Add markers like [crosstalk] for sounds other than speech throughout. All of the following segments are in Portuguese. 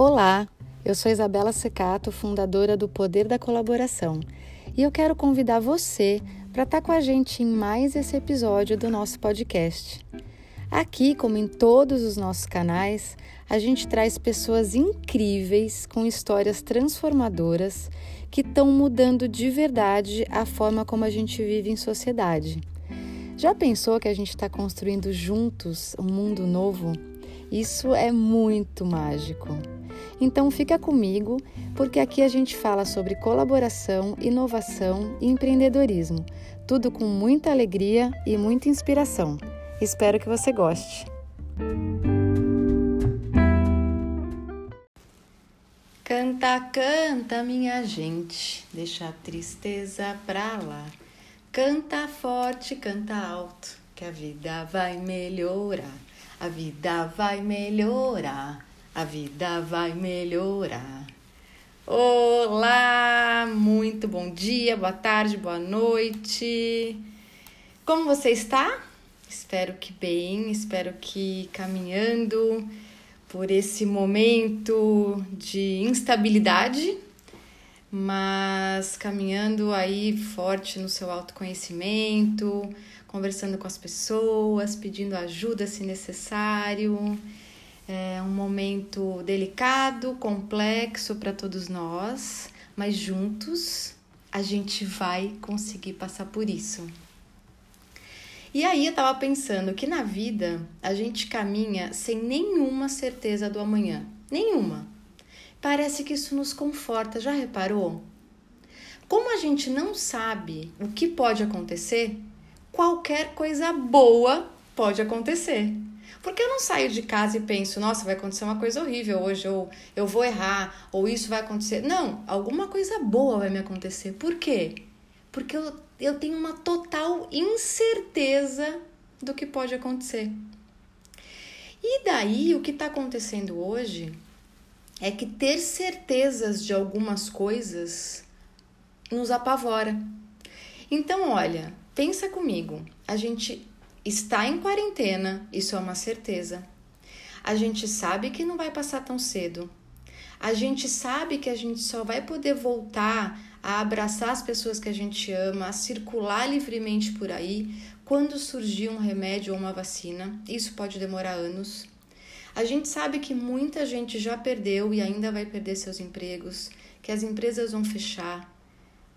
Olá, eu sou Isabela Secato, fundadora do Poder da Colaboração, e eu quero convidar você para estar tá com a gente em mais esse episódio do nosso podcast. Aqui, como em todos os nossos canais, a gente traz pessoas incríveis com histórias transformadoras que estão mudando de verdade a forma como a gente vive em sociedade. Já pensou que a gente está construindo juntos um mundo novo? Isso é muito mágico. Então fica comigo, porque aqui a gente fala sobre colaboração, inovação e empreendedorismo, tudo com muita alegria e muita inspiração. Espero que você goste. Canta, canta, minha gente, deixa a tristeza pra lá. Canta forte, canta alto, que a vida vai melhorar. A vida vai melhorar a vida vai melhorar. Olá, muito bom dia, boa tarde, boa noite. Como você está? Espero que bem, espero que caminhando por esse momento de instabilidade, mas caminhando aí forte no seu autoconhecimento, conversando com as pessoas, pedindo ajuda se necessário é um momento delicado, complexo para todos nós, mas juntos a gente vai conseguir passar por isso. E aí eu tava pensando que na vida a gente caminha sem nenhuma certeza do amanhã, nenhuma. Parece que isso nos conforta, já reparou? Como a gente não sabe o que pode acontecer, qualquer coisa boa pode acontecer. Porque eu não saio de casa e penso, nossa, vai acontecer uma coisa horrível hoje, ou eu vou errar, ou isso vai acontecer. Não, alguma coisa boa vai me acontecer. Por quê? Porque eu, eu tenho uma total incerteza do que pode acontecer. E daí, o que está acontecendo hoje é que ter certezas de algumas coisas nos apavora. Então, olha, pensa comigo. A gente está em quarentena, isso é uma certeza. A gente sabe que não vai passar tão cedo. A gente sabe que a gente só vai poder voltar a abraçar as pessoas que a gente ama, a circular livremente por aí quando surgir um remédio ou uma vacina. Isso pode demorar anos. A gente sabe que muita gente já perdeu e ainda vai perder seus empregos, que as empresas vão fechar,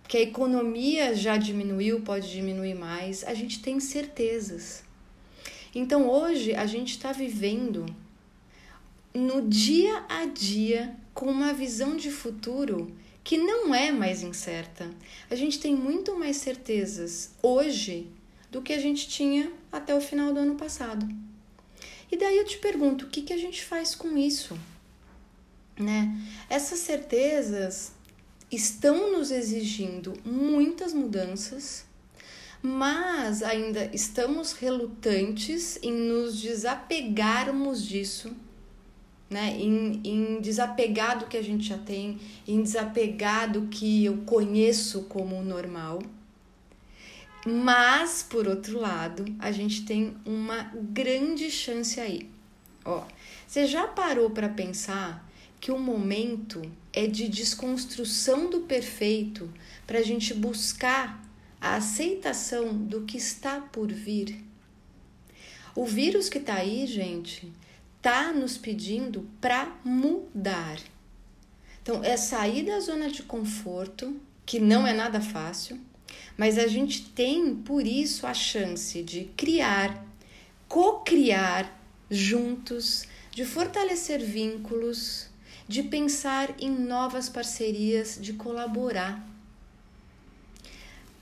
que a economia já diminuiu, pode diminuir mais, a gente tem certezas. Então hoje a gente está vivendo no dia a dia com uma visão de futuro que não é mais incerta. A gente tem muito mais certezas hoje do que a gente tinha até o final do ano passado. E daí eu te pergunto, o que, que a gente faz com isso? Né? Essas certezas estão nos exigindo muitas mudanças, mas ainda estamos relutantes em nos desapegarmos disso, né? Em, em desapegar do que a gente já tem, em desapegar do que eu conheço como normal. Mas, por outro lado, a gente tem uma grande chance aí. Ó, você já parou para pensar que o momento é de desconstrução do perfeito para a gente buscar a aceitação do que está por vir. O vírus que está aí, gente, tá nos pedindo para mudar. Então, é sair da zona de conforto, que não é nada fácil, mas a gente tem por isso a chance de criar, co-criar juntos, de fortalecer vínculos, de pensar em novas parcerias, de colaborar.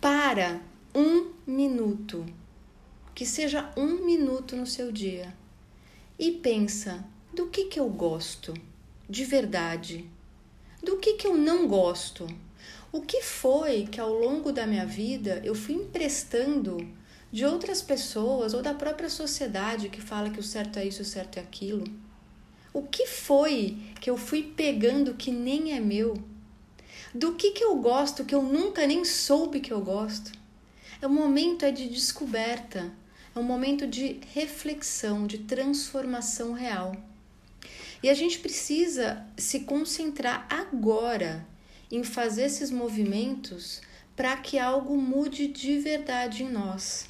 Para um minuto, que seja um minuto no seu dia, e pensa do que, que eu gosto de verdade, do que, que eu não gosto, o que foi que ao longo da minha vida eu fui emprestando de outras pessoas ou da própria sociedade que fala que o certo é isso, o certo é aquilo. O que foi que eu fui pegando que nem é meu? Do que, que eu gosto que eu nunca nem soube que eu gosto? É um momento é de descoberta, é um momento de reflexão, de transformação real. E a gente precisa se concentrar agora em fazer esses movimentos para que algo mude de verdade em nós.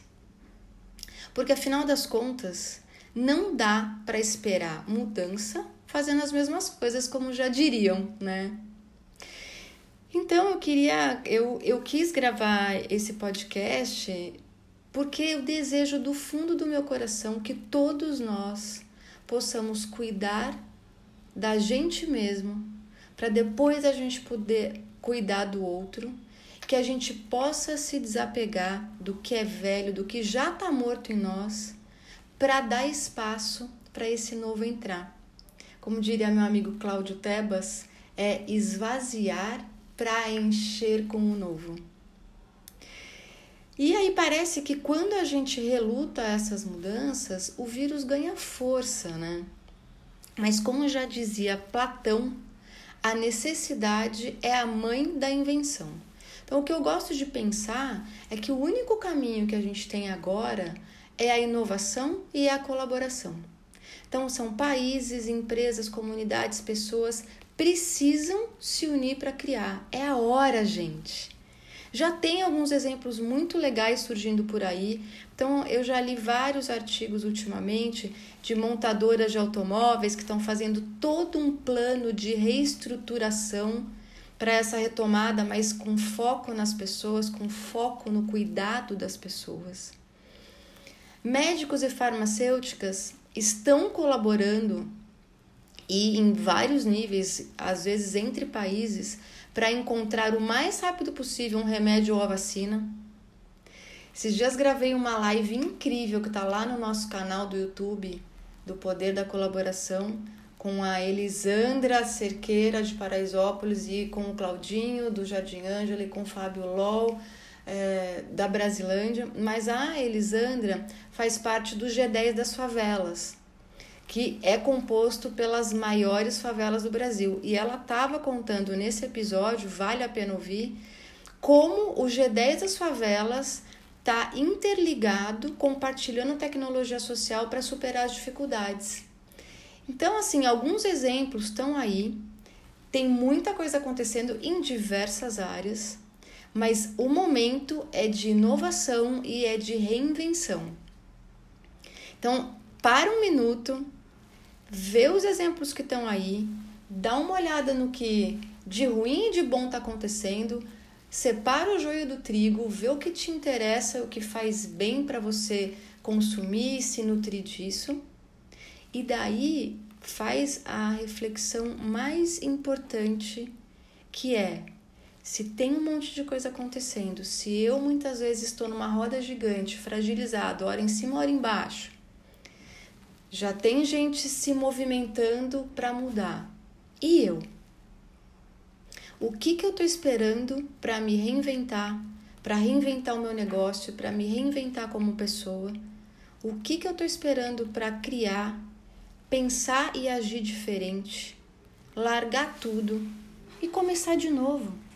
Porque afinal das contas, não dá para esperar mudança fazendo as mesmas coisas como já diriam, né? Então eu queria, eu, eu quis gravar esse podcast porque eu desejo do fundo do meu coração que todos nós possamos cuidar da gente mesmo, para depois a gente poder cuidar do outro, que a gente possa se desapegar do que é velho, do que já está morto em nós, para dar espaço para esse novo entrar. Como diria meu amigo Cláudio Tebas, é esvaziar para encher com o novo. E aí parece que quando a gente reluta essas mudanças, o vírus ganha força, né? Mas como já dizia Platão, a necessidade é a mãe da invenção. Então o que eu gosto de pensar é que o único caminho que a gente tem agora é a inovação e a colaboração. Então são países, empresas, comunidades, pessoas precisam se unir para criar. É a hora, gente. Já tem alguns exemplos muito legais surgindo por aí. Então, eu já li vários artigos ultimamente de montadoras de automóveis que estão fazendo todo um plano de reestruturação para essa retomada, mas com foco nas pessoas, com foco no cuidado das pessoas. Médicos e farmacêuticas estão colaborando e em vários níveis, às vezes entre países, para encontrar o mais rápido possível um remédio ou a vacina. Esses dias gravei uma live incrível que está lá no nosso canal do YouTube, do Poder da Colaboração, com a Elisandra Cerqueira de Paraisópolis e com o Claudinho do Jardim Ângela e com o Fábio Lol é, da Brasilândia. Mas a Elisandra faz parte do G10 das favelas que é composto pelas maiores favelas do Brasil. E ela estava contando nesse episódio, vale a pena ouvir, como o G10 das favelas está interligado, compartilhando tecnologia social para superar as dificuldades. Então, assim, alguns exemplos estão aí, tem muita coisa acontecendo em diversas áreas, mas o momento é de inovação e é de reinvenção. Então, para um minuto, vê os exemplos que estão aí, dá uma olhada no que de ruim e de bom está acontecendo, separa o joio do trigo, vê o que te interessa, o que faz bem para você consumir e se nutrir disso. E daí faz a reflexão mais importante, que é se tem um monte de coisa acontecendo, se eu muitas vezes estou numa roda gigante, fragilizado, hora em cima, hora embaixo, já tem gente se movimentando para mudar. E eu? O que, que eu estou esperando para me reinventar, para reinventar o meu negócio, para me reinventar como pessoa? O que, que eu estou esperando para criar, pensar e agir diferente, largar tudo e começar de novo?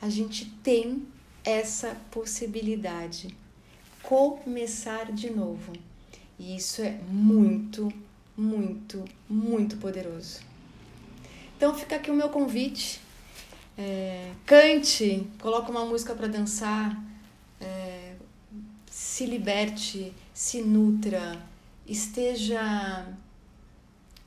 A gente tem essa possibilidade. Começar de novo. E isso é muito, muito, muito poderoso. Então fica aqui o meu convite. É, cante, coloque uma música para dançar, é, se liberte, se nutra, esteja,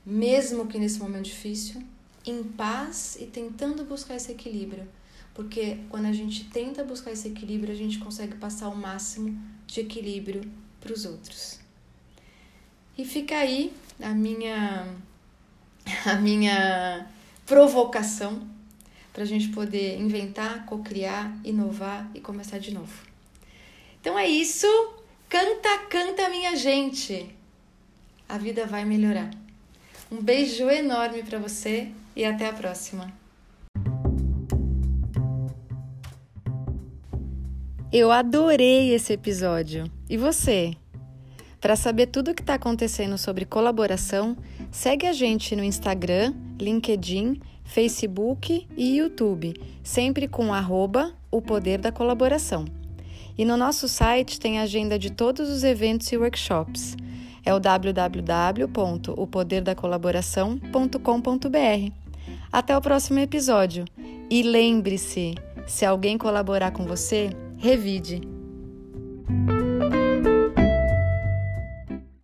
mesmo que nesse momento difícil, em paz e tentando buscar esse equilíbrio. Porque quando a gente tenta buscar esse equilíbrio, a gente consegue passar o máximo de equilíbrio para os outros. E fica aí a minha [laughs] a minha provocação para a gente poder inventar, cocriar, inovar e começar de novo. Então é isso. Canta, canta, minha gente. A vida vai melhorar. Um beijo enorme para você e até a próxima. Eu adorei esse episódio. E você? Para saber tudo o que está acontecendo sobre colaboração, segue a gente no Instagram, LinkedIn, Facebook e YouTube, sempre com arroba o poder da colaboração. E no nosso site tem a agenda de todos os eventos e workshops. é o www.opoderdacolaboração.com.br. Até o próximo episódio. E lembre-se, se alguém colaborar com você, revide